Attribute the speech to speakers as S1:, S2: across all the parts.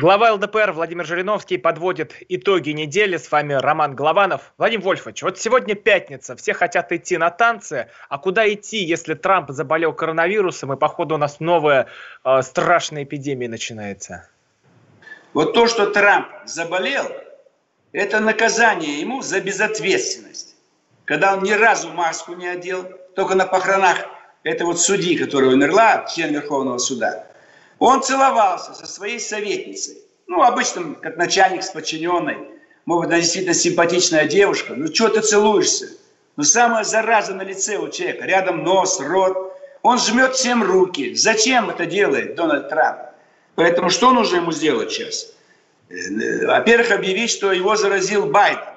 S1: Глава ЛДПР Владимир Жириновский подводит итоги недели. С вами Роман Голованов. Владимир Вольфович, вот сегодня пятница, все хотят идти на танцы. А куда идти, если Трамп заболел коронавирусом и, походу, у нас новая э, страшная эпидемия начинается?
S2: Вот то, что Трамп заболел, это наказание ему за безответственность. Когда он ни разу маску не одел, только на похоронах этой вот судьи, которая умерла, член Верховного суда, он целовался со своей советницей. Ну, обычно, как начальник с подчиненной. Может она действительно симпатичная девушка. Ну, что ты целуешься? Ну, самая зараза на лице у человека. Рядом нос, рот. Он жмет всем руки. Зачем это делает Дональд Трамп? Поэтому что нужно ему сделать сейчас? Э, Во-первых, объявить, что его заразил Байден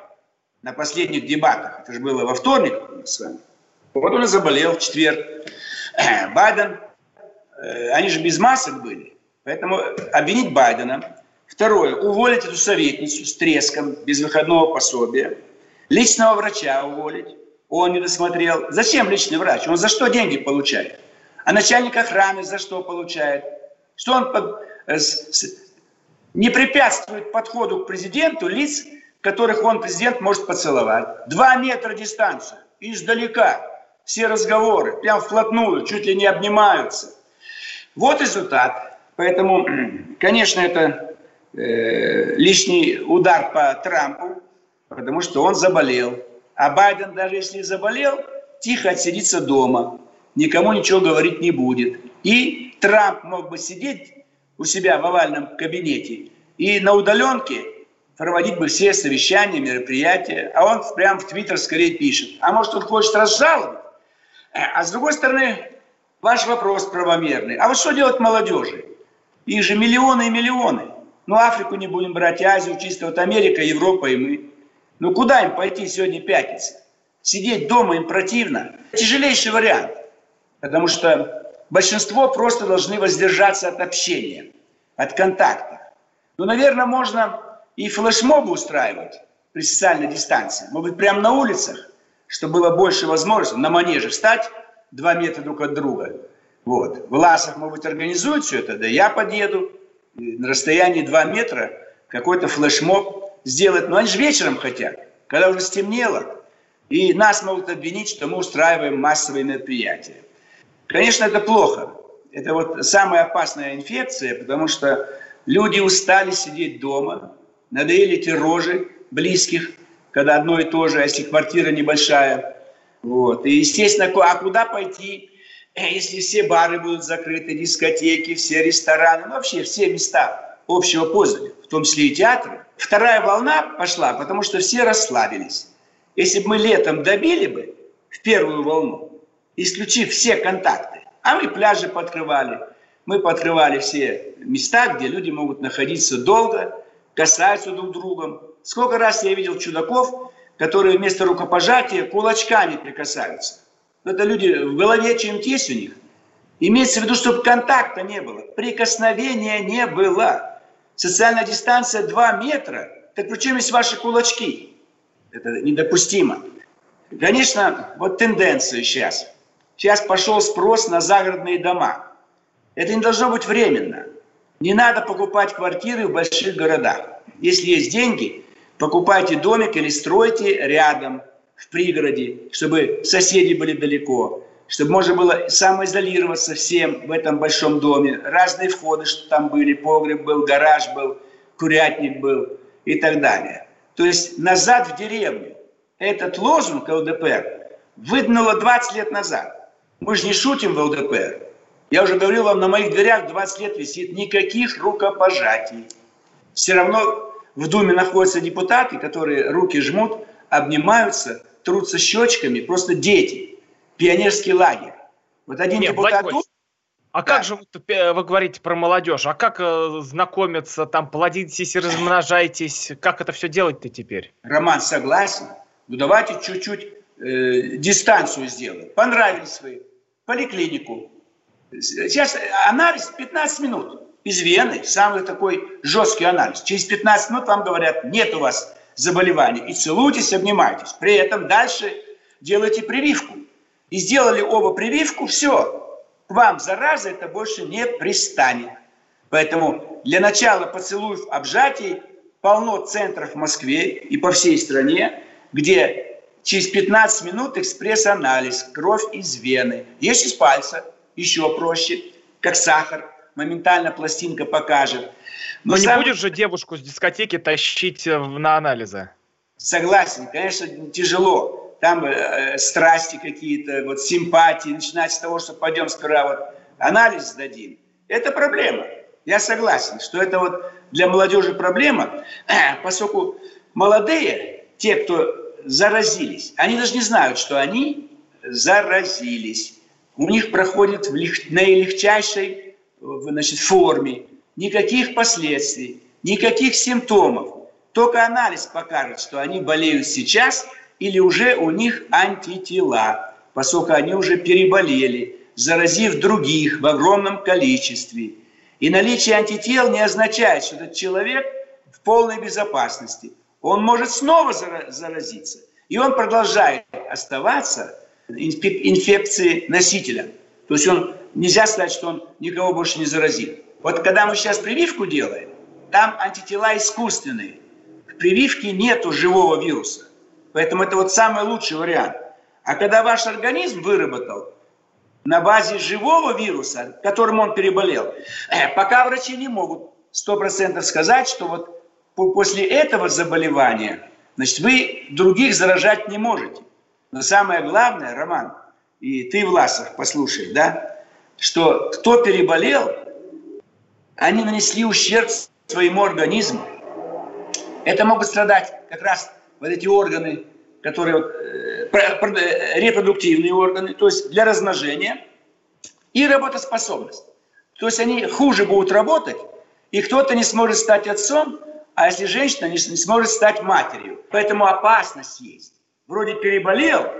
S2: на последних дебатах. Это же было во вторник с вами. Вот он и заболел в четверг. Байден, они же без масок были. Поэтому обвинить Байдена. Второе, уволить эту советницу с треском, без выходного пособия. Личного врача уволить. Он не досмотрел. Зачем личный врач? Он за что деньги получает? А начальник охраны за что получает? Что он э, не препятствует подходу к президенту лиц, которых он, президент, может поцеловать. Два метра дистанция, издалека. Все разговоры, прям вплотную, чуть ли не обнимаются. Вот результат. Поэтому, конечно, это э, лишний удар по Трампу, потому что он заболел. А Байден, даже если заболел, тихо отсидится дома, никому ничего говорить не будет. И Трамп мог бы сидеть у себя в овальном кабинете и на удаленке проводить бы все совещания, мероприятия, а он прям в Твиттер скорее пишет. А может, он хочет разжаловать? А с другой стороны, ваш вопрос правомерный. А вот что делать молодежи? Их же миллионы и миллионы. Ну, Африку не будем брать, Азию, чисто вот Америка, Европа и мы. Ну, куда им пойти сегодня пятница? Сидеть дома им противно. Тяжелейший вариант. Потому что большинство просто должны воздержаться от общения, от контакта. Ну, наверное, можно и флешмобы устраивать при социальной дистанции. Может быть, прямо на улицах, чтобы было больше возможностей на манеже встать два метра друг от друга. Вот. В Ласах, может быть, организуют все это, да я подъеду на расстоянии два метра какой-то флешмоб сделать. Но они же вечером хотят, когда уже стемнело. И нас могут обвинить, что мы устраиваем массовые мероприятия. Конечно, это плохо. Это вот самая опасная инфекция, потому что люди устали сидеть дома, надоели эти рожи близких, когда одно и то же, а если квартира небольшая. Вот. И, естественно, а куда пойти, если все бары будут закрыты, дискотеки, все рестораны, ну, вообще все места общего пользования, в том числе и театры. Вторая волна пошла, потому что все расслабились. Если бы мы летом добили бы в первую волну, исключив все контакты. А мы пляжи подкрывали, мы подкрывали все места, где люди могут находиться долго, касаются друг друга. Сколько раз я видел чудаков, которые вместо рукопожатия кулачками прикасаются. Это люди в голове чем-то есть у них. Имеется в виду, чтобы контакта не было, прикосновения не было. Социальная дистанция 2 метра. Так при чем есть ваши кулачки? Это недопустимо. Конечно, вот тенденция сейчас – Сейчас пошел спрос на загородные дома. Это не должно быть временно. Не надо покупать квартиры в больших городах. Если есть деньги, покупайте домик или стройте рядом, в пригороде, чтобы соседи были далеко, чтобы можно было самоизолироваться всем в этом большом доме. Разные входы, что там были, погреб был, гараж был, курятник был и так далее. То есть назад в деревню. Этот лозунг ЛДПР выднуло 20 лет назад. Мы же не шутим в ЛДПР. Я уже говорил вам, на моих дверях 20 лет висит никаких рукопожатий. Все равно в Думе находятся депутаты, которые руки жмут, обнимаются, трутся щечками, просто дети. Пионерский лагерь. Вот один
S1: Нет,
S2: депутат...
S1: Владимир А да. как же вы говорите про молодежь? А как э, знакомиться, там, плодитесь и размножайтесь? Как это все делать-то теперь?
S2: Роман, согласен. Ну, давайте чуть-чуть э, дистанцию сделаем. Понравились вы. Поликлинику. Сейчас анализ 15 минут. Из вены. Самый такой жесткий анализ. Через 15 минут вам говорят, нет у вас заболевания. И целуйтесь, обнимайтесь. При этом дальше делайте прививку. И сделали оба прививку, все, к вам зараза это больше не пристанет. Поэтому для начала поцелуев обжатий полно центров в Москве и по всей стране, где через 15 минут экспресс-анализ, кровь из вены. Есть из пальца, еще проще, как сахар, моментально пластинка покажет.
S1: Но, Но сам... не будешь же девушку с дискотеки тащить э, на анализы?
S2: Согласен, конечно, тяжело там э, страсти какие-то, вот симпатии, начинать с того, что пойдем сперва вот анализ сдадим. Это проблема. Я согласен, что это вот для молодежи проблема, поскольку молодые, те, кто заразились, они даже не знают, что они заразились. У них проходит в лег... наилегчайшей значит, форме, никаких последствий, никаких симптомов. Только анализ покажет, что они болеют сейчас – или уже у них антитела, поскольку они уже переболели, заразив других в огромном количестве. И наличие антител не означает, что этот человек в полной безопасности. Он может снова заразиться. И он продолжает оставаться инфекцией носителя. То есть он, нельзя сказать, что он никого больше не заразит. Вот когда мы сейчас прививку делаем, там антитела искусственные. В прививке нету живого вируса. Поэтому это вот самый лучший вариант. А когда ваш организм выработал на базе живого вируса, которым он переболел, э, пока врачи не могут 100% сказать, что вот после этого заболевания, значит, вы других заражать не можете. Но самое главное, Роман, и ты, Власов, послушай, да, что кто переболел, они нанесли ущерб своему организму. Это могут страдать как раз вот эти органы, которые э, э, репродуктивные органы, то есть для размножения, и работоспособность. То есть они хуже будут работать, и кто-то не сможет стать отцом, а если женщина не сможет стать матерью. Поэтому опасность есть. Вроде переболел,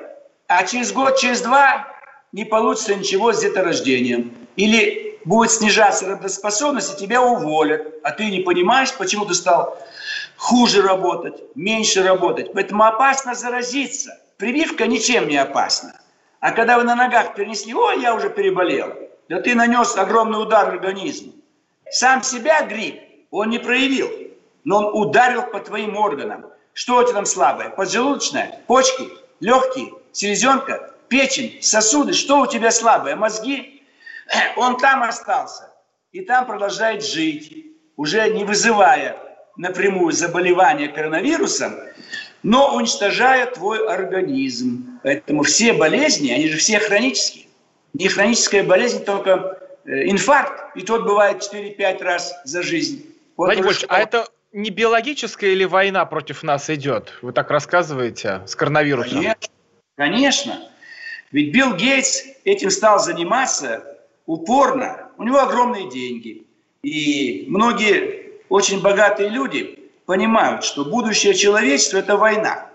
S2: а через год, через два не получится ничего с деторождением. Или будет снижаться работоспособность, и тебя уволят. А ты не понимаешь, почему ты стал хуже работать, меньше работать. Поэтому опасно заразиться. Прививка ничем не опасна. А когда вы на ногах перенесли, о, я уже переболел, да ты нанес огромный удар организму. Сам себя грипп он не проявил, но он ударил по твоим органам. Что у тебя там слабое? Поджелудочная, почки, легкие, селезенка, печень, сосуды. Что у тебя слабое? Мозги? Он там остался. И там продолжает жить, уже не вызывая напрямую заболевание коронавирусом, но уничтожая твой организм. Поэтому все болезни, они же все хронические. Не хроническая болезнь, только э, инфаркт, и тот бывает 4-5 раз за жизнь.
S1: Вот Владимир Ильич, а это не биологическая или война против нас идет? Вы так рассказываете с коронавирусом.
S2: Конечно. Конечно. Ведь Билл Гейтс этим стал заниматься упорно. У него огромные деньги. И многие очень богатые люди понимают, что будущее человечества – это война.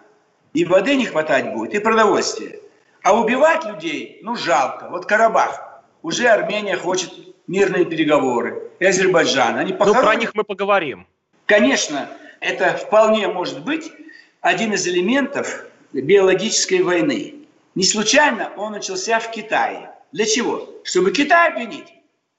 S2: И воды не хватать будет, и продовольствия. А убивать людей, ну, жалко. Вот Карабах. Уже Армения хочет мирные переговоры. И Азербайджан. Они
S1: ну, про них мы поговорим.
S2: Конечно, это вполне может быть один из элементов биологической войны. Не случайно он начался в Китае. Для чего? Чтобы Китай обвинить.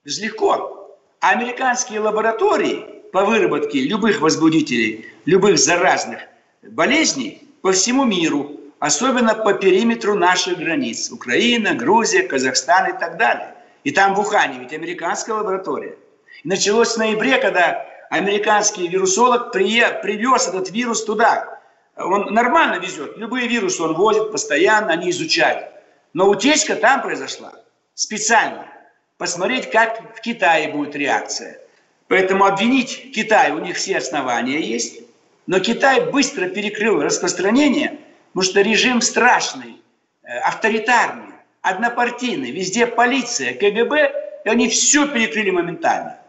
S2: Это легко. А американские лаборатории по выработке любых возбудителей, любых заразных болезней по всему миру, особенно по периметру наших границ. Украина, Грузия, Казахстан и так далее. И там в Ухане ведь американская лаборатория. И началось в ноябре, когда американский вирусолог привез этот вирус туда. Он нормально везет. Любые вирусы он возит постоянно, они изучают. Но утечка там произошла специально. Посмотреть, как в Китае будет реакция. Поэтому обвинить Китай, у них все основания есть. Но Китай быстро перекрыл распространение, потому что режим страшный, э, авторитарный, однопартийный. Везде полиция, КГБ и они все перекрыли моментально.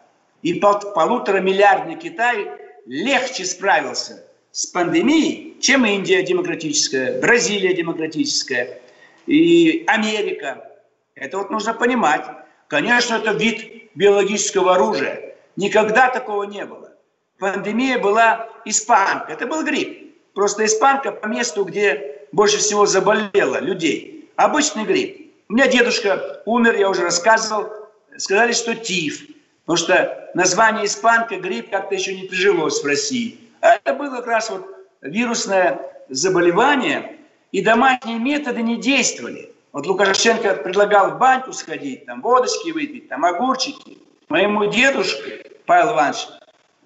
S2: И пол, полутора миллиардный Китай легче справился с пандемией, чем Индия демократическая, Бразилия демократическая и Америка. Это вот нужно понимать. Конечно, это вид биологического оружия. Никогда такого не было. Пандемия была испанка. Это был грипп. Просто испанка по месту, где больше всего заболело людей. Обычный грипп. У меня дедушка умер, я уже рассказывал. Сказали, что тиф. Потому что название испанка, грипп как-то еще не прижилось в России. Это было как раз вот вирусное заболевание, и домашние методы не действовали. Вот Лукашенко предлагал в баньку сходить, там водочки выпить, там огурчики. Моему дедушке, Павел Иванович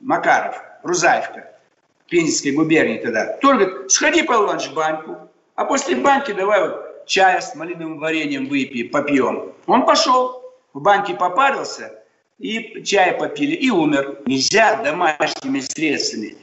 S2: Макаров, Рузаевка, Пензенской губернии тогда, тоже говорит, сходи, Павел Иванович, в баньку, а после баньки давай вот чая с малиновым вареньем выпьем, попьем. Он пошел, в баньке попарился – и чай попили, и умер. Нельзя домашними средствами. И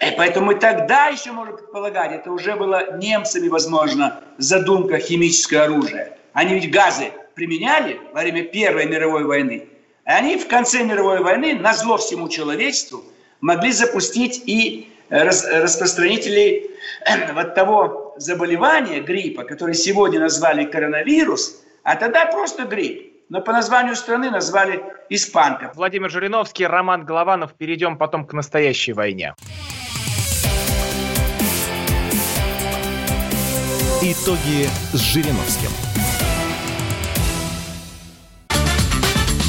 S2: э, поэтому мы тогда еще можем предполагать, это уже было немцами, возможно, задумка химическое оружие. Они ведь газы применяли во время Первой мировой войны. И они в конце мировой войны, на зло всему человечеству, могли запустить и рас, распространителей э, вот того заболевания, гриппа, который сегодня назвали коронавирус, а тогда просто грипп но по названию страны назвали испанка.
S1: Владимир Жириновский, Роман Голованов. Перейдем потом к настоящей войне.
S3: Итоги с Жириновским.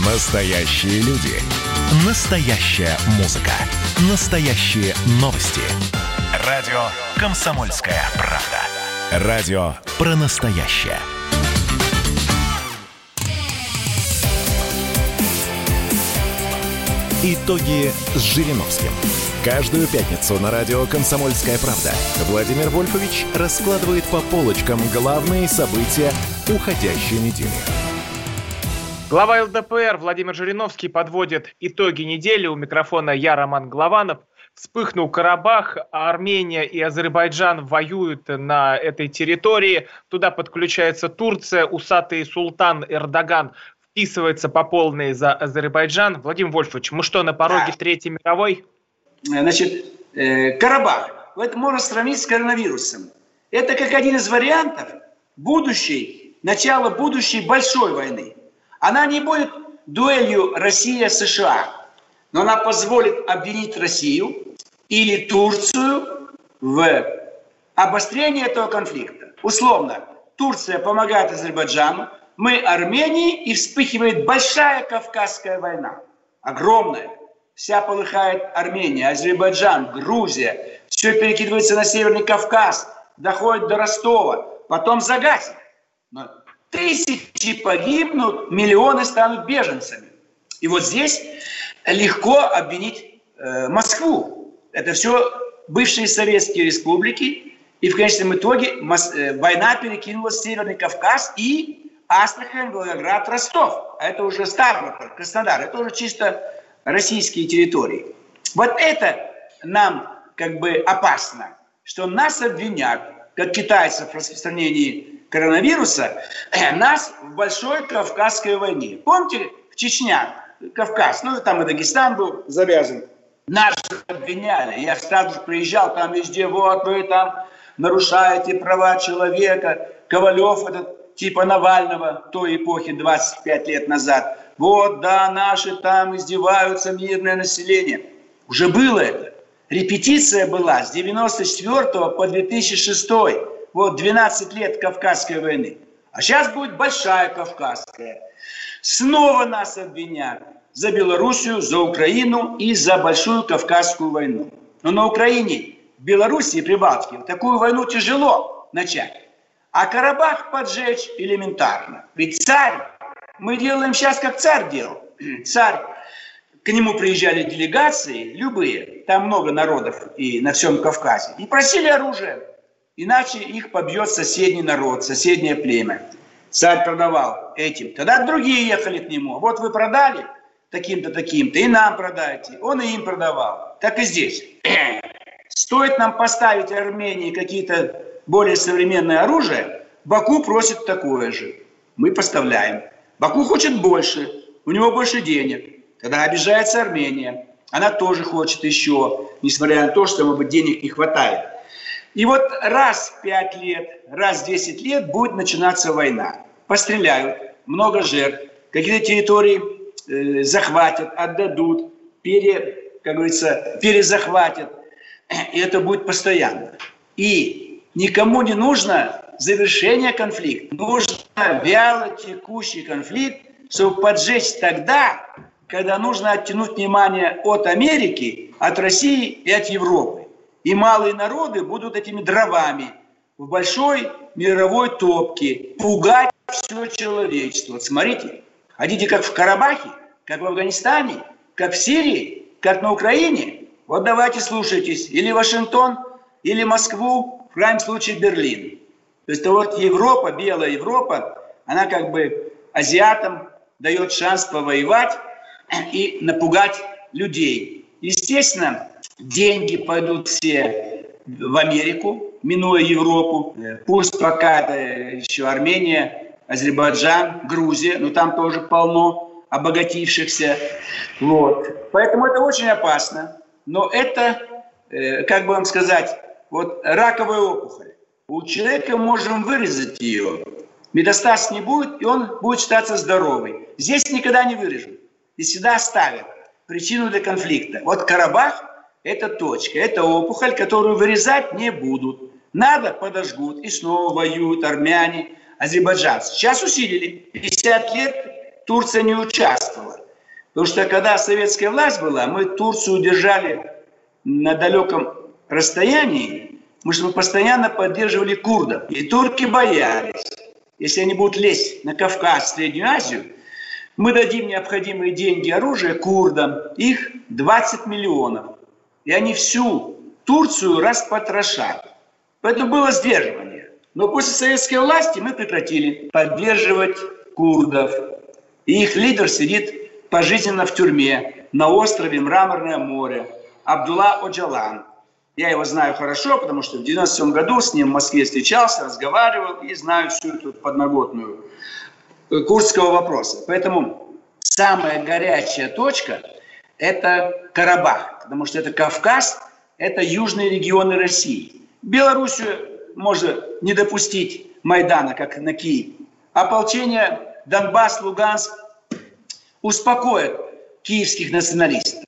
S3: Настоящие люди. Настоящая музыка. Настоящие новости. Радио «Комсомольская правда». Радио про настоящее. Итоги с Жириновским. Каждую пятницу на радио «Комсомольская правда» Владимир Вольфович раскладывает по полочкам главные события уходящей недели.
S1: Глава ЛДПР Владимир Жириновский подводит итоги недели. У микрофона я, Роман Главанов. Вспыхнул Карабах, а Армения и Азербайджан воюют на этой территории. Туда подключается Турция, усатый султан Эрдоган вписывается по полной за Азербайджан. Владимир Вольфович, мы что, на пороге да. Третьей мировой?
S2: Значит, э, Карабах. Это можно сравнить с коронавирусом. Это как один из вариантов будущей, начала будущей большой войны. Она не будет дуэлью Россия-США, но она позволит обвинить Россию или Турцию в обострении этого конфликта. Условно, Турция помогает Азербайджану, мы Армении, и вспыхивает большая Кавказская война. Огромная. Вся полыхает Армения, Азербайджан, Грузия. Все перекидывается на Северный Кавказ, доходит до Ростова, потом загасит. Но тысячи погибнут, миллионы станут беженцами. И вот здесь легко обвинить э, Москву. Это все бывшие советские республики. И в конечном итоге э, война перекинулась в Северный Кавказ и Астрахань, Волгоград, Ростов. А это уже Ставрополь, Краснодар. Это уже чисто российские территории. Вот это нам как бы опасно, что нас обвинят, как китайцев в распространении коронавируса, нас в большой Кавказской войне. Помните, в Чечня, Кавказ, ну там и Дагестан был завязан. Нас обвиняли. Я сразу приезжал, там везде, вот вы там нарушаете права человека. Ковалев этот типа Навального той эпохи 25 лет назад. Вот, да, наши там издеваются, мирное население. Уже было это. Репетиция была с 94 по 2006. Вот 12 лет Кавказской войны. А сейчас будет большая Кавказская. Снова нас обвинят за Белоруссию, за Украину и за большую Кавказскую войну. Но на Украине, Белоруссии и Прибалтике такую войну тяжело начать. А Карабах поджечь элементарно. Ведь царь, мы делаем сейчас, как царь делал. Царь, к нему приезжали делегации, любые, там много народов и на всем Кавказе, и просили оружие. Иначе их побьет соседний народ, соседнее племя. Царь продавал этим. Тогда другие ехали к нему. Вот вы продали таким-то, таким-то, и нам продайте. Он и им продавал. Так и здесь. Стоит нам поставить Армении какие-то более современное оружие, Баку просит такое же. Мы поставляем. Баку хочет больше. у него больше денег. Тогда обижается Армения. Она тоже хочет еще, несмотря на то, что, может быть, денег не хватает. И вот раз в 5 лет, раз в 10 лет будет начинаться война. Постреляют, много жертв, какие-то территории э, захватят, отдадут, пере, как говорится, перезахватят. И это будет постоянно. И никому не нужно завершение конфликта. Нужно вяло текущий конфликт, чтобы поджечь тогда, когда нужно оттянуть внимание от Америки, от России и от Европы. И малые народы будут этими дровами в большой мировой топке пугать все человечество. Вот смотрите, хотите как в Карабахе, как в Афганистане, как в Сирии, как на Украине? Вот давайте слушайтесь. Или Вашингтон, или Москву, в крайнем случае Берлин. То есть вот Европа, белая Европа, она как бы азиатам дает шанс повоевать и напугать людей. Естественно, деньги пойдут все в Америку, минуя Европу. Пусть пока это еще Армения, Азербайджан, Грузия, но там тоже полно обогатившихся. Вот. Поэтому это очень опасно. Но это, э, как бы вам сказать, вот раковая опухоль. У человека можем вырезать ее, метастаз не будет, и он будет считаться здоровый. Здесь никогда не вырежут и всегда оставят причину для конфликта. Вот Карабах – это точка, это опухоль, которую вырезать не будут. Надо, подожгут, и снова воюют армяне, азербайджанцы. Сейчас усилили. 50 лет Турция не участвовала. Потому что когда советская власть была, мы Турцию держали на далеком расстоянии, мы постоянно поддерживали курдов. И турки боялись, если они будут лезть на Кавказ, Среднюю Азию, мы дадим необходимые деньги, оружие курдам, их 20 миллионов. И они всю Турцию распотрошат. Поэтому было сдерживание. Но после советской власти мы прекратили поддерживать курдов. И их лидер сидит пожизненно в тюрьме на острове Мраморное море. Абдулла Оджалан. Я его знаю хорошо, потому что в 97 году с ним в Москве встречался, разговаривал и знаю всю эту подноготную курдского вопроса. Поэтому самая горячая точка – это Карабах, потому что это Кавказ, это южные регионы России. Белоруссию может не допустить Майдана, как на Киев. Ополчение Донбасс, Луганск успокоит киевских националистов.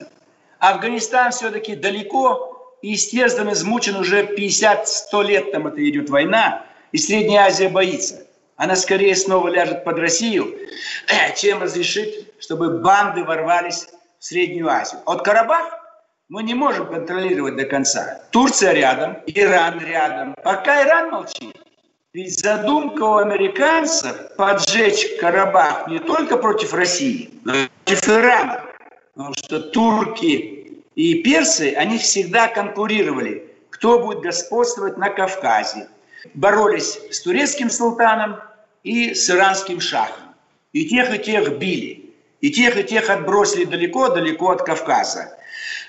S2: Афганистан все-таки далеко истерзан, измучен уже 50-100 лет там это идет война, и Средняя Азия боится она скорее снова ляжет под Россию, чем разрешит, чтобы банды ворвались в Среднюю Азию. От Карабах мы не можем контролировать до конца. Турция рядом, Иран рядом. Пока Иран молчит. Ведь задумка у американцев поджечь Карабах не только против России, но и против Ирана. Потому что турки и персы, они всегда конкурировали, кто будет господствовать на Кавказе боролись с турецким султаном и с иранским шахом. И тех, и тех били. И тех, и тех отбросили далеко-далеко от Кавказа.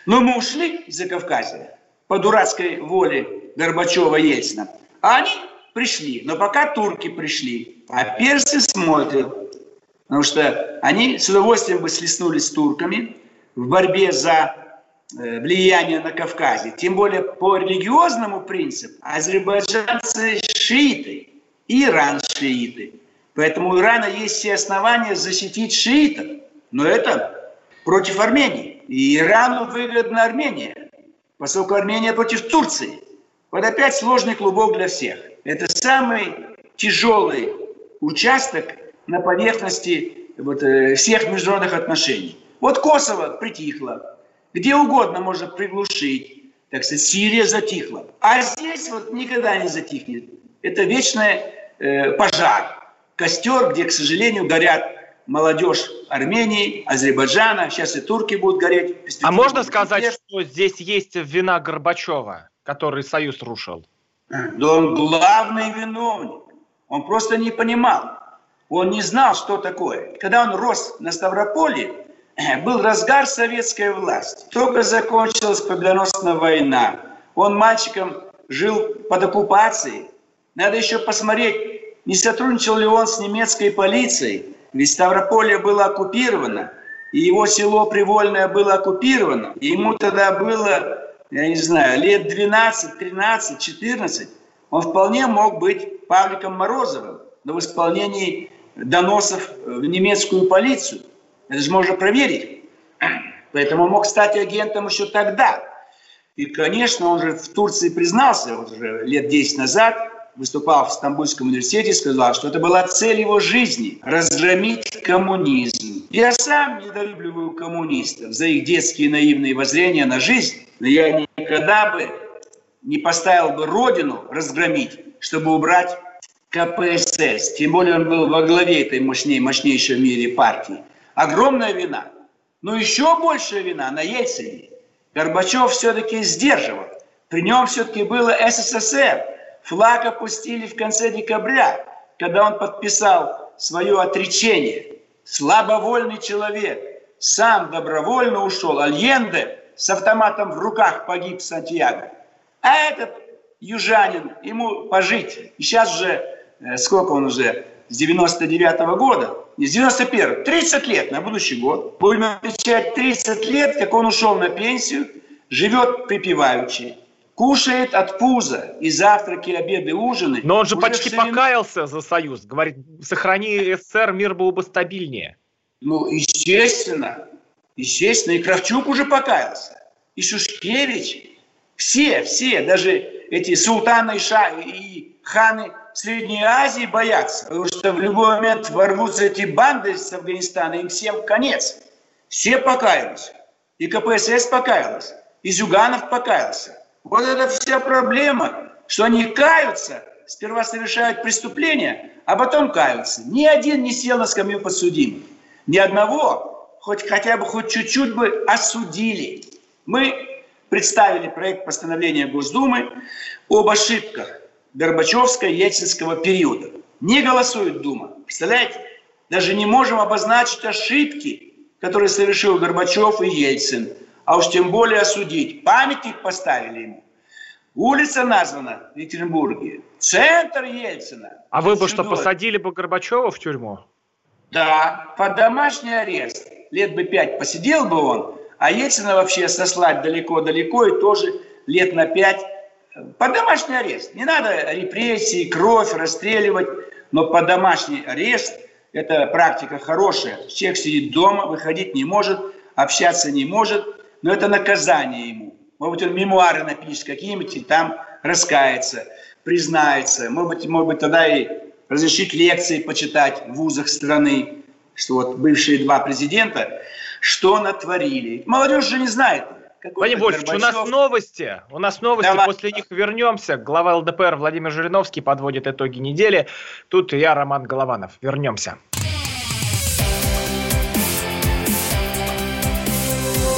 S2: Но мы ушли из-за Кавказа по дурацкой воле Горбачева-Ельцина. А они пришли. Но пока турки пришли, а персы смотрят. Потому что они с удовольствием бы слеснулись с турками в борьбе за влияние на Кавказе. Тем более по религиозному принципу азербайджанцы шииты, Иран шииты. Поэтому у Ирана есть все основания защитить шиитов. Но это против Армении. И Ирану выгодна Армения, поскольку Армения против Турции. Вот опять сложный клубок для всех. Это самый тяжелый участок на поверхности вот, э, всех международных отношений. Вот Косово притихло, где угодно можно приглушить. Так сказать, Сирия затихла. А здесь вот никогда не затихнет. Это вечный э, пожар. Костер, где, к сожалению, горят молодежь Армении, Азербайджана, сейчас и турки будут гореть.
S1: А можно сказать, теперь... что здесь есть вина Горбачева, который Союз рушил?
S2: Да он главный виновник. Он просто не понимал. Он не знал, что такое. Когда он рос на Ставрополе, был разгар советской власти. Только закончилась победоносная война. Он мальчиком жил под оккупацией. Надо еще посмотреть, не сотрудничал ли он с немецкой полицией. Ведь Ставрополье было оккупировано, и его село Привольное было оккупировано. И ему тогда было, я не знаю, лет 12, 13, 14. Он вполне мог быть Павликом Морозовым, но в исполнении доносов в немецкую полицию. Это же можно проверить. Поэтому он мог стать агентом еще тогда. И, конечно, он же в Турции признался вот уже лет 10 назад, выступал в Стамбульском университете, сказал, что это была цель его жизни – разгромить коммунизм. Я сам недолюбливаю коммунистов за их детские наивные воззрения на жизнь, но я никогда бы не поставил бы родину разгромить, чтобы убрать КПСС. Тем более он был во главе этой мощней, мощнейшей в мире партии. Огромная вина. Но еще большая вина на Ельцине. Горбачев все-таки сдерживал. При нем все-таки было СССР. Флаг опустили в конце декабря, когда он подписал свое отречение. Слабовольный человек. Сам добровольно ушел. Альенде с автоматом в руках погиб в Сантьяго. А этот южанин, ему пожить. И сейчас уже, э, сколько он уже, с 99 -го года, с 91 30 лет на будущий год. Будем отмечать 30 лет, как он ушел на пенсию, живет припеваючи, кушает от пуза и завтраки, обеды, ужины.
S1: Но он же почти ширину... покаялся за Союз. Говорит, сохрани СССР, мир был бы стабильнее.
S2: Ну, естественно. Естественно. И Кравчук уже покаялся. И Шушкевич. Все, все, даже эти султаны и, ханы Средней Азии боятся, потому что в любой момент ворвутся эти банды с Афганистана, им всем конец. Все покаялись. И КПСС покаялась, и Зюганов покаялся. Вот это вся проблема, что они каются, сперва совершают преступления, а потом каются. Ни один не сел на скамью подсудимых. Ни одного, хоть хотя бы хоть чуть-чуть бы осудили. Мы представили проект постановления Госдумы об ошибках Горбачевско-Ельцинского периода. Не голосует Дума. Представляете? Даже не можем обозначить ошибки, которые совершил Горбачев и Ельцин. А уж тем более осудить. Памятник поставили ему. Улица названа в Екатеринбурге. Центр Ельцина.
S1: А вы бы что, посадили бы Горбачева в тюрьму?
S2: Да, под домашний арест. Лет бы пять посидел бы он, а Ельцина вообще сослать далеко-далеко и тоже лет на пять под домашний арест. Не надо репрессии, кровь, расстреливать, но под домашний арест – это практика хорошая. Человек сидит дома, выходить не может, общаться не может, но это наказание ему. Может быть, он мемуары напишет какие-нибудь и там раскается, признается. Может быть, может быть, тогда и разрешить лекции почитать в вузах страны, что вот бывшие два президента, что натворили. Молодежь же не знает
S1: Владимир Вольфович, у нас новости. У нас новости, Давай. после них вернемся. Глава ЛДПР Владимир Жириновский подводит итоги недели. Тут я, Роман Голованов. Вернемся.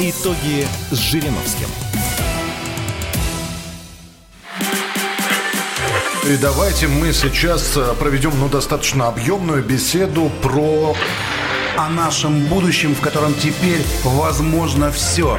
S3: Итоги с Жириновским.
S4: И давайте мы сейчас э, проведем ну, достаточно объемную беседу про... О нашем будущем, в котором теперь возможно все.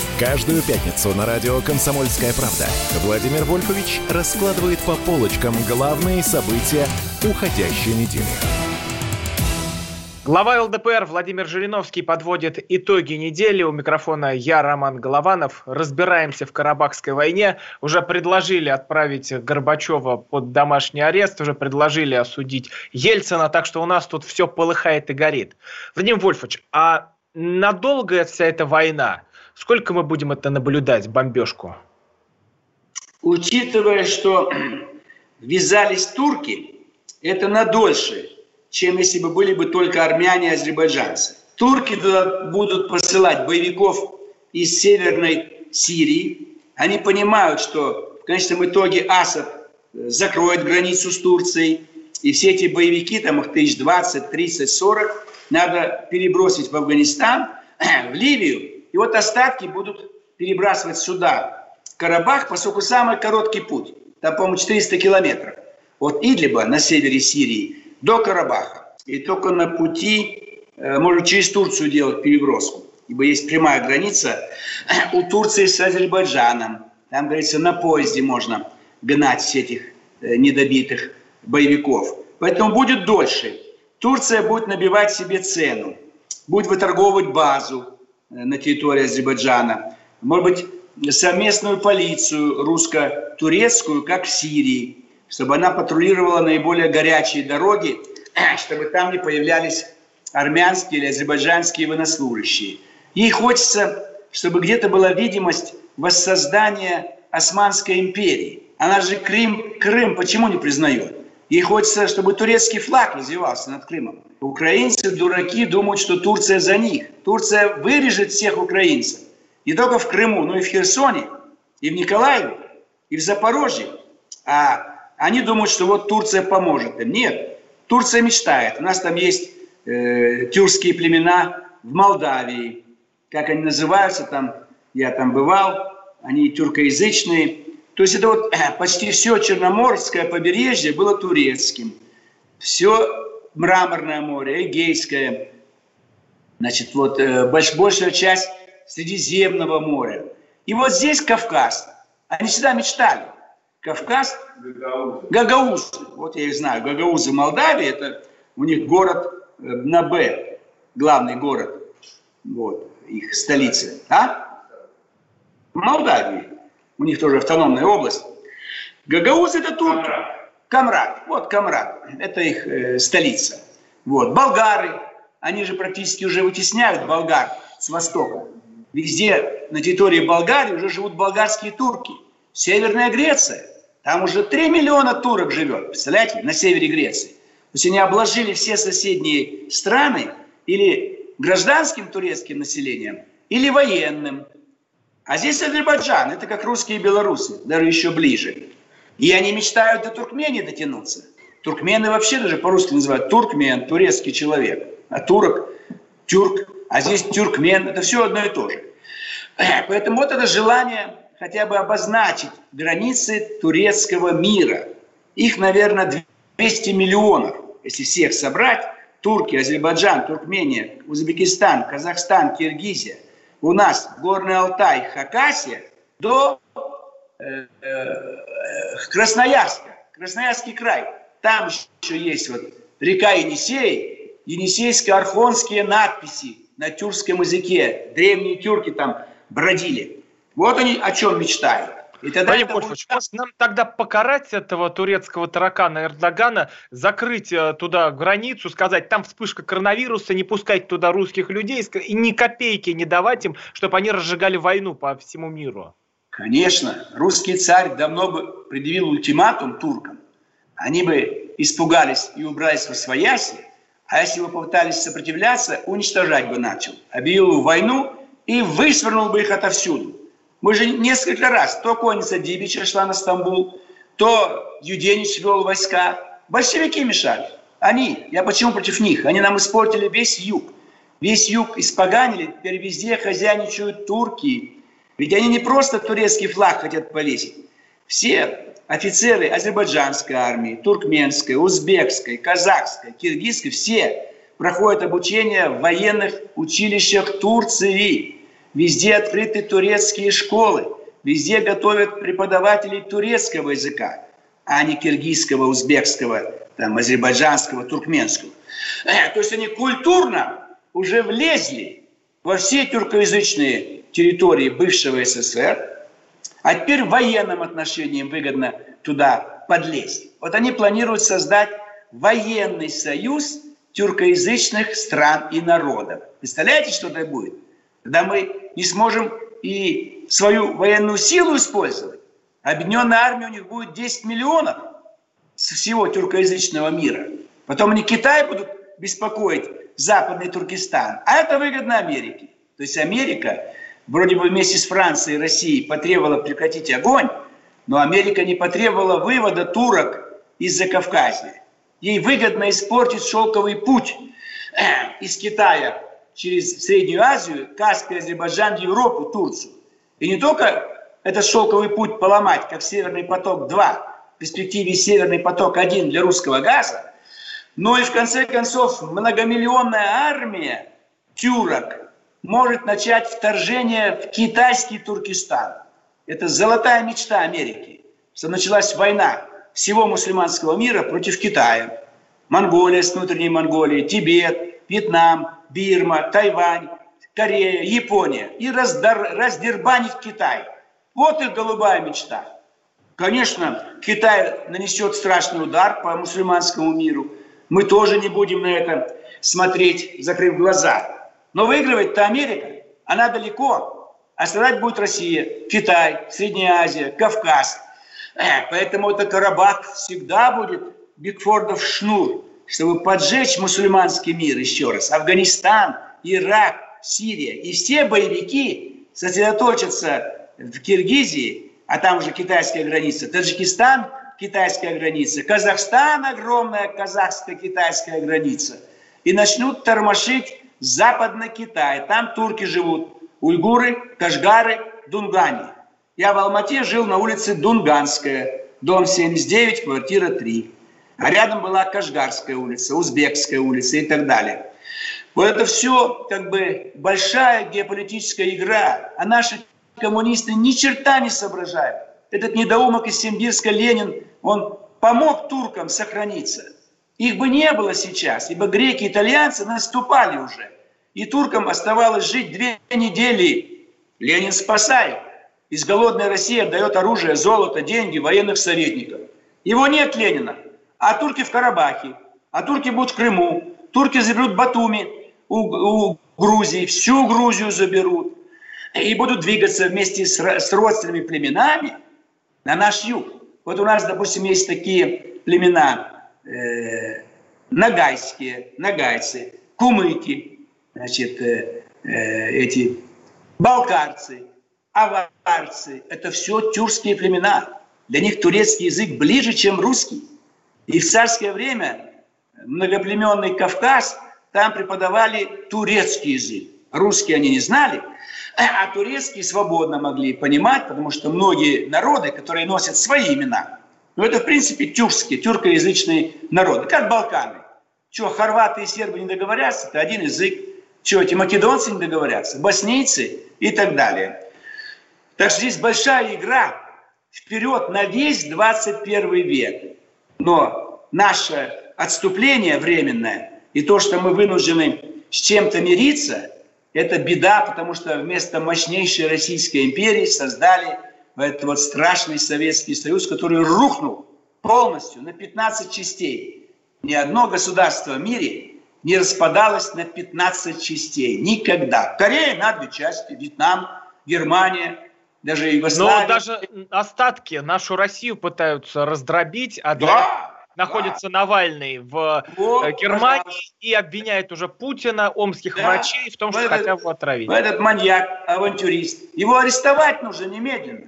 S3: Каждую пятницу на радио «Комсомольская правда» Владимир Вольфович раскладывает по полочкам главные события уходящей недели.
S1: Глава ЛДПР Владимир Жириновский подводит итоги недели. У микрофона я, Роман Голованов. Разбираемся в Карабахской войне. Уже предложили отправить Горбачева под домашний арест, уже предложили осудить Ельцина, так что у нас тут все полыхает и горит. Владимир Вольфович, а надолго вся эта война? Сколько мы будем это наблюдать, бомбежку?
S2: Учитывая, что ввязались турки, это надольше, чем если бы были бы только армяне и азербайджанцы. Турки будут посылать боевиков из Северной Сирии. Они понимают, что в конечном итоге Асад закроет границу с Турцией, И все эти боевики, там их тысяч двадцать, тридцать, сорок, надо перебросить в Афганистан, в Ливию. И вот остатки будут перебрасывать сюда, в Карабах, поскольку самый короткий путь. Там, по-моему, 400 километров. От Идлиба на севере Сирии до Карабаха. И только на пути э, можно через Турцию делать переброску. Ибо есть прямая граница у Турции с Азербайджаном. Там, говорится, на поезде можно гнать всех этих э, недобитых боевиков. Поэтому будет дольше. Турция будет набивать себе цену, будет выторговывать базу э, на территории Азербайджана. Может быть, совместную полицию русско-турецкую, как в Сирии, чтобы она патрулировала наиболее горячие дороги, чтобы там не появлялись армянские или азербайджанские военнослужащие. Ей хочется, чтобы где-то была видимость воссоздания Османской империи. Она же Крым, Крым почему не признает? Ей хочется, чтобы турецкий флаг развивался над Крымом. Украинцы, дураки, думают, что Турция за них. Турция вырежет всех украинцев. Не только в Крыму, но и в Херсоне, и в Николаеве, и в Запорожье. А они думают, что вот Турция поможет им. Нет, Турция мечтает. У нас там есть э, тюркские племена в Молдавии. Как они называются там, я там бывал, они тюркоязычные. То есть это вот почти все Черноморское побережье было турецким. Все Мраморное море, Эгейское, значит, вот э, больш, большая часть Средиземного моря. И вот здесь Кавказ. Они всегда мечтали. Кавказ, Гагаузы. Гагаузы. Вот я их знаю. Гагаузы Молдавии, это у них город э, на Б, главный город, вот, их столица. А? Молдавии. У них тоже автономная область. Гагаузы это турки. Камрад. Вот Камрад. Это их э, столица. Вот. Болгары. Они же практически уже вытесняют болгар с востока. Везде на территории Болгарии уже живут болгарские турки. Северная Греция. Там уже 3 миллиона турок живет. Представляете? На севере Греции. То есть они обложили все соседние страны или гражданским турецким населением, или военным. А здесь Азербайджан, это как русские и белорусы, даже еще ближе. И они мечтают до Туркмении дотянуться. Туркмены вообще даже по-русски называют туркмен, турецкий человек. А турок, тюрк, а здесь тюркмен, это все одно и то же. Поэтому вот это желание хотя бы обозначить границы турецкого мира. Их, наверное, 200 миллионов, если всех собрать. Турки, Азербайджан, Туркмения, Узбекистан, Казахстан, Киргизия – у нас Горный Алтай, Хакасия до э, э, Красноярска, Красноярский край. Там еще есть вот река Енисей, Енисейско-Архонские надписи на тюркском языке. Древние тюрки там бродили. Вот они о чем мечтают.
S1: И тогда Вадим Вольфович, будет... может нам тогда покарать этого турецкого таракана Эрдогана, закрыть э, туда границу, сказать, там вспышка коронавируса, не пускать туда русских людей и ни копейки не давать им, чтобы они разжигали войну по всему миру?
S2: Конечно. Русский царь давно бы предъявил ультиматум туркам. Они бы испугались и убрались во свояси, а если бы попытались сопротивляться, уничтожать бы начал. Объявил войну и вышвырнул бы их отовсюду. Мы же несколько раз, то конница Дибича шла на Стамбул, то Юденич вел войска. Большевики мешали. Они, я почему против них? Они нам испортили весь юг. Весь юг испоганили, теперь везде хозяйничают турки. Ведь они не просто турецкий флаг хотят повесить. Все офицеры азербайджанской армии, туркменской, узбекской, казахской, киргизской, все проходят обучение в военных училищах Турции. Везде открыты турецкие школы, везде готовят преподавателей турецкого языка, а не киргизского, узбекского, там, азербайджанского, туркменского. Э, то есть они культурно уже влезли во все тюркоязычные территории бывшего СССР, а теперь в военном отношении выгодно туда подлезть. Вот они планируют создать военный союз тюркоязычных стран и народов. Представляете, что это будет? Когда мы не сможем и свою военную силу использовать. Объединенная армия у них будет 10 миллионов со всего тюркоязычного мира. Потом они Китай будут беспокоить, Западный Туркестан. А это выгодно Америке. То есть Америка вроде бы вместе с Францией и Россией потребовала прекратить огонь, но Америка не потребовала вывода турок из-за Кавказа. Ей выгодно испортить шелковый путь э, из Китая через Среднюю Азию, Каспий, Азербайджан, Европу, Турцию. И не только этот шелковый путь поломать, как Северный поток-2, в перспективе Северный поток-1 для русского газа, но и в конце концов многомиллионная армия тюрок может начать вторжение в китайский Туркестан. Это золотая мечта Америки, что началась война всего мусульманского мира против Китая. Монголия с внутренней Монголией, Тибет, Вьетнам, Бирма, Тайвань, Корея, Япония. И раздар, раздербанить Китай. Вот их голубая мечта. Конечно, Китай нанесет страшный удар по мусульманскому миру. Мы тоже не будем на это смотреть, закрыв глаза. Но выигрывает-то Америка. Она далеко. А страдать будет Россия, Китай, Средняя Азия, Кавказ – поэтому это Карабах всегда будет Бигфордов шнур, чтобы поджечь мусульманский мир еще раз. Афганистан, Ирак, Сирия. И все боевики сосредоточатся в Киргизии, а там уже китайская граница, Таджикистан, китайская граница, Казахстан, огромная казахско-китайская граница. И начнут тормошить западный Китай. Там турки живут, уйгуры, кашгары, дунгани. Я в Алмате жил на улице Дунганская, дом 79, квартира 3. А рядом была Кашгарская улица, Узбекская улица и так далее. Вот это все как бы большая геополитическая игра, а наши коммунисты ни черта не соображают. Этот недоумок из Симбирска Ленин, он помог туркам сохраниться. Их бы не было сейчас, ибо греки и итальянцы наступали уже. И туркам оставалось жить две недели. Ленин спасает. Из голодной России отдает оружие, золото, деньги, военных советников. Его нет Ленина. А турки в Карабахе, а турки будут в Крыму, турки заберут Батуми у, у Грузии, всю Грузию заберут. И будут двигаться вместе с, с родственными племенами на наш юг. Вот у нас, допустим, есть такие племена э, нагайские, нагайцы, кумыки, значит, э, э, эти балкарцы – аварцы – это все тюркские племена. Для них турецкий язык ближе, чем русский. И в царское время многоплеменный Кавказ, там преподавали турецкий язык. Русский они не знали, а турецкий свободно могли понимать, потому что многие народы, которые носят свои имена, ну это в принципе тюркские, тюркоязычные народы, как Балканы. Что, хорваты и сербы не договорятся, это один язык. Что, эти македонцы не договорятся, боснийцы и так далее. Так что здесь большая игра вперед на весь 21 век. Но наше отступление временное и то, что мы вынуждены с чем-то мириться, это беда, потому что вместо мощнейшей Российской империи создали этот вот страшный Советский Союз, который рухнул полностью на 15 частей. Ни одно государство в мире не распадалось на 15 частей. Никогда. Корея на две части, Вьетнам, Германия – даже Югославия.
S1: Но даже остатки нашу Россию пытаются раздробить, а для да, находится да. Навальный в вот, э, Германии пожалуйста. и обвиняет уже Путина, омских да. врачей в том, что этот, хотят его отравить.
S2: Этот маньяк, авантюрист. Его арестовать нужно немедленно.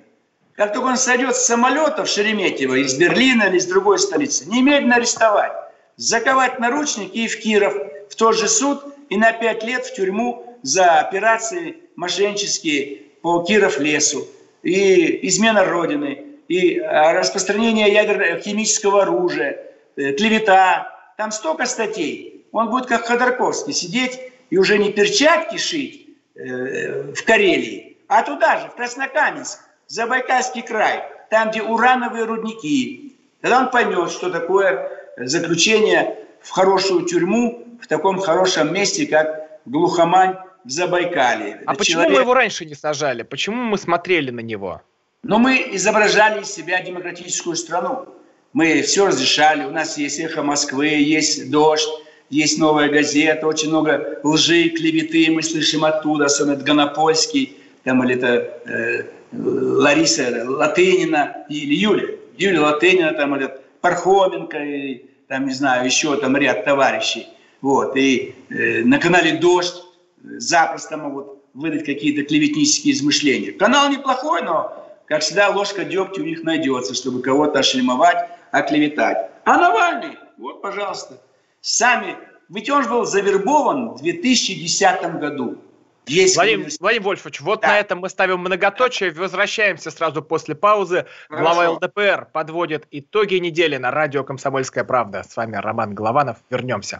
S2: Как только он сойдет с самолета в Шереметьево из Берлина или из другой столицы, немедленно арестовать, заковать наручники и в Киров, в тот же суд и на пять лет в тюрьму за операции мошеннические по Киров лесу, и измена Родины, и а, распространение ядерного химического оружия, э, клевета. Там столько статей. Он будет как Ходорковский сидеть и уже не перчатки шить э, в Карелии, а туда же, в Краснокаменск, Забайкальский край, там, где урановые рудники. Тогда он поймет, что такое заключение в хорошую тюрьму в таком хорошем месте, как Глухомань в Забайкалье.
S1: А Это почему человек... мы его раньше не сажали? Почему мы смотрели на него?
S2: Но мы изображали из себя демократическую страну. Мы все разрешали. У нас есть «Эхо Москвы», есть «Дождь», есть «Новая газета», очень много лжи, клеветы мы слышим оттуда, особенно Гонопольский, там, или это э, Лариса Латынина или Юля. Юля Латынина, там, или Пархоменко, и, там, не знаю, еще там ряд товарищей. Вот. И э, на канале «Дождь» запросто могут выдать какие-то клеветнические измышления. Канал неплохой, но, как всегда, ложка дегтя у них найдется, чтобы кого-то ошлемовать, оклеветать. А Навальный Вот, пожалуйста. Сами. Ведь он же был завербован в 2010 году.
S1: Есть Владимир, Владимир Вольфович, вот да. на этом мы ставим многоточие. Возвращаемся сразу после паузы. Хорошо. Глава ЛДПР подводит итоги недели на радио «Комсомольская правда». С вами Роман Голованов. Вернемся.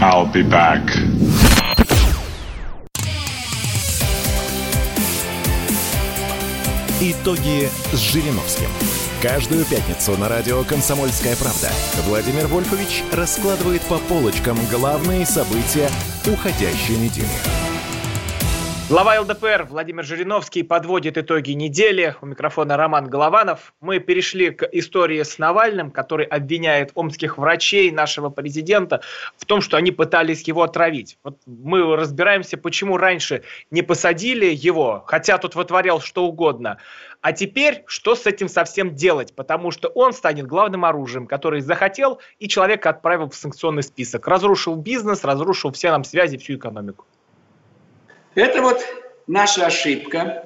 S5: I'll be back.
S3: Итоги с Жириновским. Каждую пятницу на радио «Комсомольская правда» Владимир Вольфович раскладывает по полочкам главные события уходящей недели.
S1: Глава ЛДПР Владимир Жириновский подводит итоги недели. У микрофона Роман Голованов. Мы перешли к истории с Навальным, который обвиняет омских врачей, нашего президента, в том, что они пытались его отравить. Вот мы разбираемся, почему раньше не посадили его, хотя тут вытворял что угодно. А теперь что с этим совсем делать? Потому что он станет главным оружием, который захотел, и человека отправил в санкционный список. Разрушил бизнес, разрушил все нам связи, всю экономику.
S2: Это вот наша ошибка.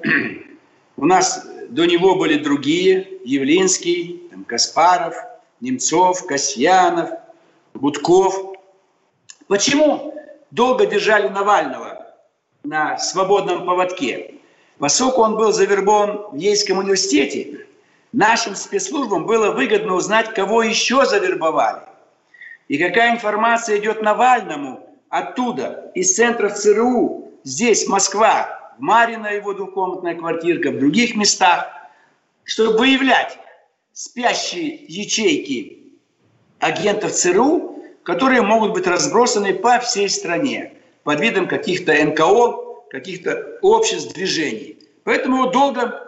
S2: У нас до него были другие, Явлинский, там, Каспаров, Немцов, Касьянов, Будков. Почему долго держали Навального на свободном поводке? Поскольку он был завербован в Ейском университете, нашим спецслужбам было выгодно узнать, кого еще завербовали. И какая информация идет Навальному оттуда, из центров ЦРУ, здесь Москва, в Марина его двухкомнатная квартирка, в других местах, чтобы выявлять спящие ячейки агентов ЦРУ, которые могут быть разбросаны по всей стране под видом каких-то НКО, каких-то обществ, движений. Поэтому его долго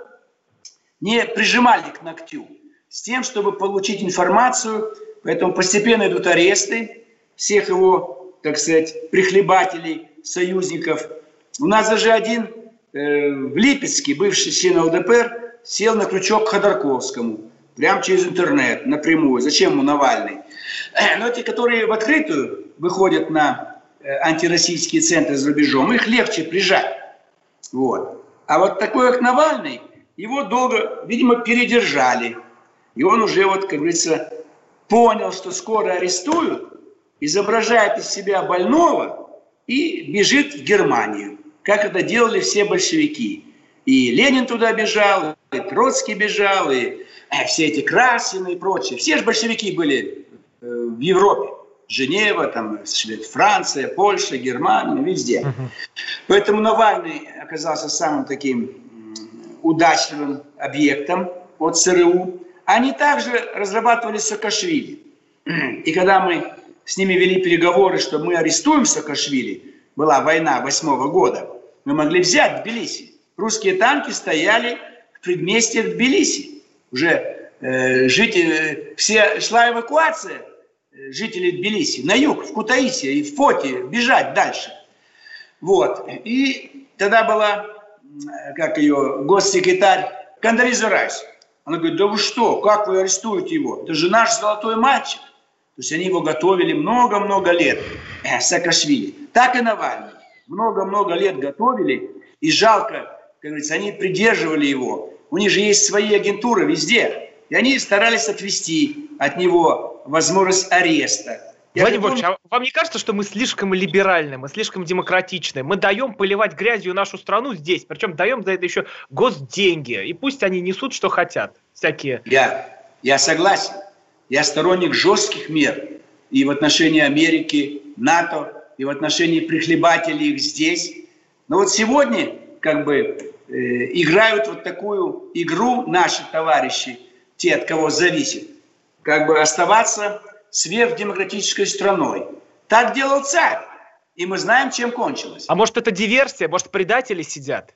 S2: не прижимали к ногтю с тем, чтобы получить информацию. Поэтому постепенно идут аресты всех его, так сказать, прихлебателей, союзников – у нас даже один э, в Липецке, бывший член ЛДПР, сел на крючок к Ходорковскому. Прямо через интернет, напрямую. Зачем ему Навальный? Э, но те, которые в открытую выходят на э, антироссийские центры за рубежом, их легче прижать. Вот. А вот такой, как Навальный, его долго, видимо, передержали. И он уже, вот, как говорится, понял, что скоро арестуют, изображает из себя больного и бежит в Германию как это делали все большевики. И Ленин туда бежал, и Троцкий бежал, и э, все эти Красины и прочие. Все же большевики были э, в Европе. Женева, там, Франция, Польша, Германия, везде. Поэтому Навальный оказался самым таким удачливым объектом от ЦРУ. Они также разрабатывали Саакашвили. И когда мы с ними вели переговоры, что мы арестуем Саакашвили, была война восьмого года, мы могли взять Тбилиси. Русские танки стояли в предместьях Тбилиси. Уже э, жители, все, шла эвакуация э, жителей Тбилиси на юг, в Кутаиси и в Фоте, бежать дальше. Вот. И тогда была, как ее, госсекретарь Кандализа Райс. Она говорит, да вы что, как вы арестуете его? Это же наш золотой мальчик. То есть они его готовили много-много лет, э, Саакашвили. Так и Навальный. Много-много лет готовили, и жалко, как говорится, они придерживали его. У них же есть свои агентуры везде. И они старались отвести от него возможность ареста.
S1: Я Владимир Владимирович, а вам не кажется, что мы слишком либеральны, мы слишком демократичны? Мы даем поливать грязью нашу страну здесь, причем даем за это еще госденьги. И пусть они несут, что хотят. Всякие.
S2: Я, я согласен. Я сторонник жестких мер и в отношении Америки, НАТО, и в отношении прихлебателей их здесь. Но вот сегодня как бы э, играют вот такую игру наши товарищи, те, от кого зависит, как бы оставаться сверхдемократической страной. Так делал царь. И мы знаем, чем кончилось.
S1: А может, это диверсия? Может, предатели сидят?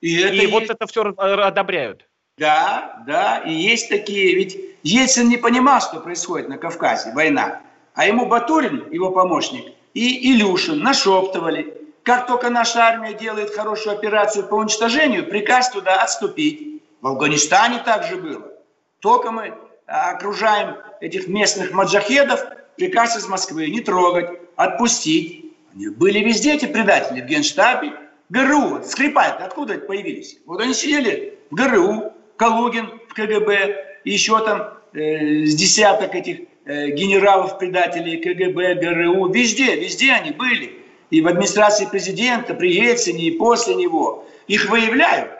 S1: И, это и вот это все одобряют?
S2: Да, да, и есть такие. Ведь Ельцин не понимал, что происходит на Кавказе, война. А ему Батурин, его помощник, и Илюшин нашептывали. Как только наша армия делает хорошую операцию по уничтожению, приказ туда отступить. В Афганистане также было. Только мы окружаем этих местных маджахедов, приказ из Москвы не трогать, отпустить. Они были везде, эти предатели, в Генштабе, ГРУ, вот, Скрипаль, откуда это появились? Вот они сидели в ГРУ, Калугин в КГБ, и еще там э, с десяток этих генералов-предателей КГБ, ГРУ, везде, везде они были. И в администрации президента, при Ельцине, и после него. Их выявляют,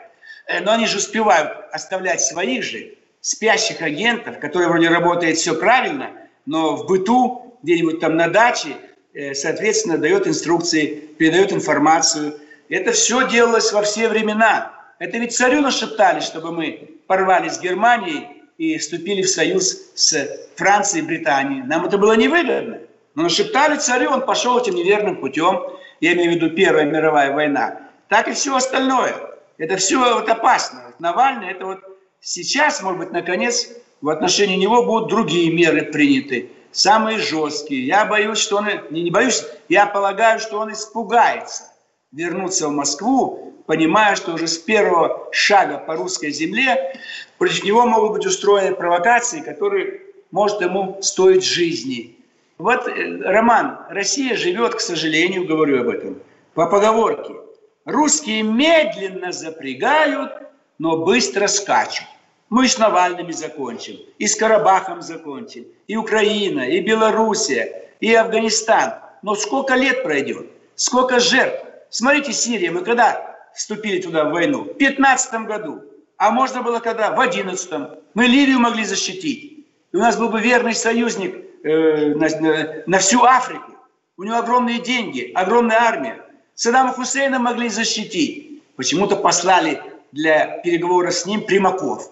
S2: э, но они же успевают оставлять своих же спящих агентов, которые вроде работают все правильно, но в быту, где-нибудь там на даче, э, соответственно, дает инструкции, передает информацию – это все делалось во все времена. Это ведь царю нашептали, чтобы мы порвали с Германией и вступили в союз с Францией и Британией. Нам это было невыгодно. Но нашептали царю, он пошел этим неверным путем. Я имею в виду Первая мировая война. Так и все остальное. Это все вот опасно. Вот Навальный, это вот сейчас, может быть, наконец, в отношении него будут другие меры приняты. Самые жесткие. Я боюсь, что он... Не, не боюсь, я полагаю, что он испугается вернуться в Москву, понимая, что уже с первого шага по русской земле против него могут быть устроены провокации, которые может ему стоить жизни. Вот, э, Роман, Россия живет, к сожалению, говорю об этом, по поговорке. Русские медленно запрягают, но быстро скачут. Мы с Навальными закончим, и с Карабахом закончим, и Украина, и Белоруссия, и Афганистан. Но сколько лет пройдет? Сколько жертв? Смотрите, Сирия, мы когда вступили туда в войну? В 15 году. А можно было когда? В 11 Мы Ливию могли защитить. И у нас был бы верный союзник э, на, на, на всю Африку. У него огромные деньги, огромная армия. Саддама Хусейна могли защитить. Почему-то послали для переговоров с ним Примаков.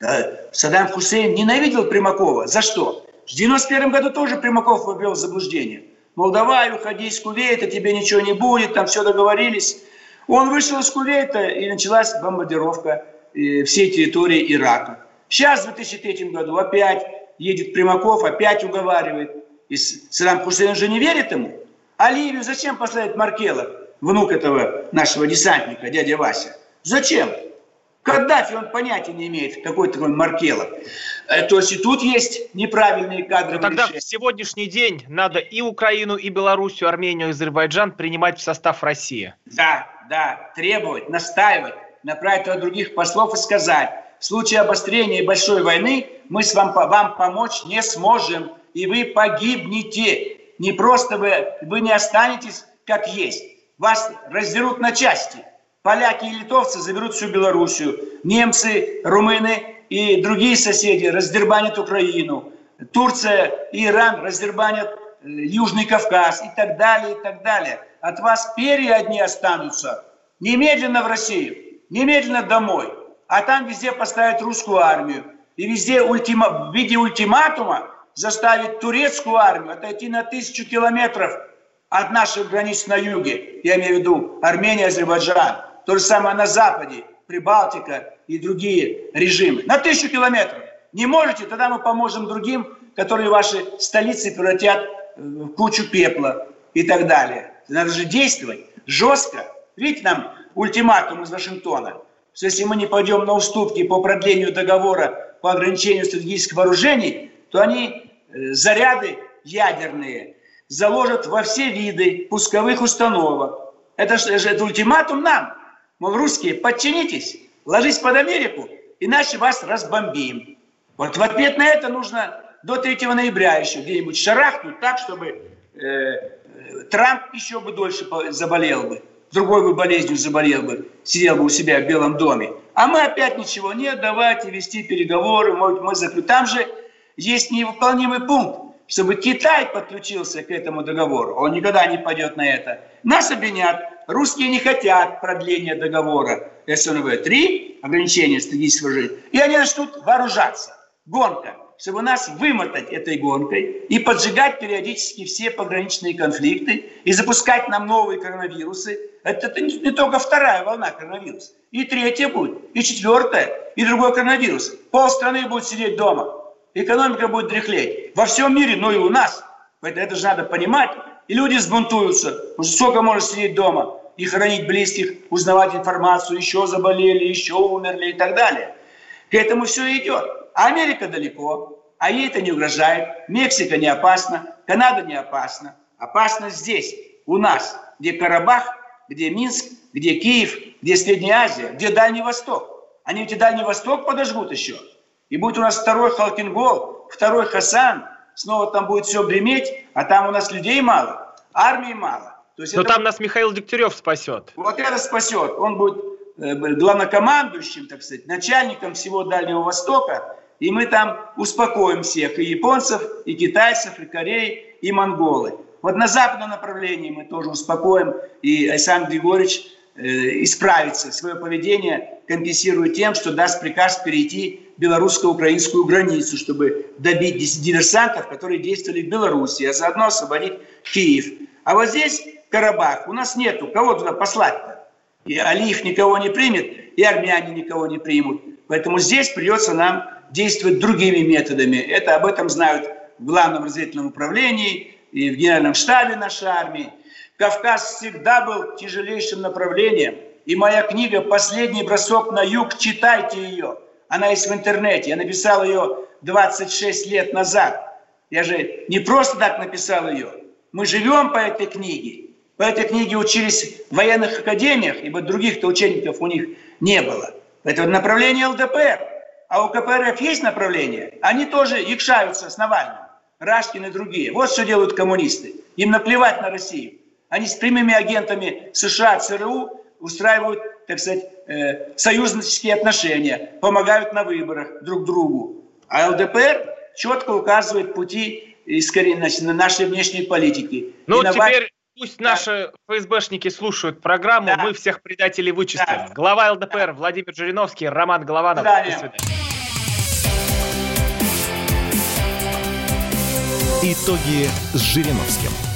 S2: Да, Саддам Хусейн ненавидел Примакова. За что? В 91 году тоже Примаков ввел в заблуждение – Мол, давай, уходи из Кувейта, тебе ничего не будет, там все договорились. Он вышел из Кувейта, и началась бомбардировка э, всей территории Ирака. Сейчас, в 2003 году, опять едет Примаков, опять уговаривает. И Саддам Хусейн же не верит ему. А Ливию зачем послать Маркела, внук этого нашего десантника, дядя Вася? Зачем? Каддафи, он понятия не имеет, какой такой Маркелов. Э, то есть и тут есть неправильные кадры.
S1: Тогда решения. в сегодняшний день надо и Украину, и Белоруссию, Армению, Азербайджан принимать в состав России.
S2: Да, да, требовать, настаивать, направить туда других послов и сказать, в случае обострения большой войны мы с вам, вам помочь не сможем, и вы погибнете. Не просто вы, вы не останетесь как есть. Вас раздерут на части – Поляки и литовцы заберут всю Белоруссию. Немцы, румыны и другие соседи раздербанят Украину. Турция и Иран раздербанят э, Южный Кавказ и так далее, и так далее. От вас перья одни останутся. Немедленно в Россию, немедленно домой. А там везде поставят русскую армию. И везде ультима, в виде ультиматума заставить турецкую армию отойти на тысячу километров от наших границ на юге. Я имею в виду Армения, Азербайджан. То же самое на Западе, Прибалтика и другие режимы. На тысячу километров. Не можете, тогда мы поможем другим, которые ваши столицы превратят в кучу пепла и так далее. Надо же действовать жестко. Видите, нам ультиматум из Вашингтона, что если мы не пойдем на уступки по продлению договора по ограничению стратегических вооружений, то они э, заряды ядерные заложат во все виды пусковых установок. Это это ультиматум нам. Мол, русские, подчинитесь, ложись под Америку, иначе вас разбомбим. Вот в ответ на это нужно до 3 ноября еще где-нибудь шарахнуть так, чтобы э, Трамп еще бы дольше заболел бы, другой бы болезнью заболел бы, сидел бы у себя в Белом доме. А мы опять ничего, нет, давайте вести переговоры, может, мы закрыли. Там же есть невыполнимый пункт чтобы Китай подключился к этому договору. Он никогда не пойдет на это. Нас обвинят. Русские не хотят продления договора СНВ-3, ограничения стратегического жизни, и они начнут вооружаться. Гонка. Чтобы нас вымотать этой гонкой и поджигать периодически все пограничные конфликты и запускать нам новые коронавирусы, Это, это не, не только вторая волна коронавируса. И третья будет, и четвертая, и другой коронавирус. Пол страны будет сидеть дома. Экономика будет дряхлеть. Во всем мире, но и у нас. Поэтому это же надо понимать. И люди сбунтуются. Что сколько можно сидеть дома и хранить близких, узнавать информацию, еще заболели, еще умерли и так далее. К этому все идет. А Америка далеко, а ей это не угрожает. Мексика не опасна, Канада не опасна. Опасно здесь, у нас, где Карабах, где Минск, где Киев, где Средняя Азия, где Дальний Восток. Они ведь и Дальний Восток подожгут еще. И будет у нас второй Халкингол, второй Хасан, снова там будет все греметь, а там у нас людей мало, армии мало.
S1: То есть Но это... там нас Михаил Дегтярев спасет.
S2: Вот это спасет. Он будет э, главнокомандующим, так сказать, начальником всего Дальнего Востока, и мы там успокоим всех, и японцев, и китайцев, и Кореи, и монголы. Вот на западном направлении мы тоже успокоим, и Александр Григорьевич э, исправится, свое поведение компенсирует тем, что даст приказ перейти белорусско-украинскую границу, чтобы добить диверсантов, которые действовали в Беларуси, а заодно освободить Киев. А вот здесь Карабах у нас нету. Кого туда послать-то? И Алиев никого не примет, и армяне никого не примут. Поэтому здесь придется нам действовать другими методами. Это об этом знают в Главном разведывательном управлении и в Генеральном штабе нашей армии. Кавказ всегда был тяжелейшим направлением. И моя книга «Последний бросок на юг», читайте ее. Она есть в интернете. Я написал ее 26 лет назад. Я же не просто так написал ее. Мы живем по этой книге. По этой книге учились в военных академиях, ибо других-то учеников у них не было. Это направление ЛДПР. А у КПРФ есть направление? Они тоже якшаются с Навальным. Рашкин и другие. Вот что делают коммунисты. Им наплевать на Россию. Они с прямыми агентами США, ЦРУ устраивают, так сказать, э, союзнические отношения, помогают на выборах друг другу. А ЛДПР четко указывает пути искоренения нашей внешней политики.
S1: Ну, теперь Пусть наши ФСБшники слушают программу, да. мы всех предателей вычислим. Да. Глава ЛДПР да. Владимир Жириновский, Роман Голованов. До свидания.
S3: Итоги с Жириновским.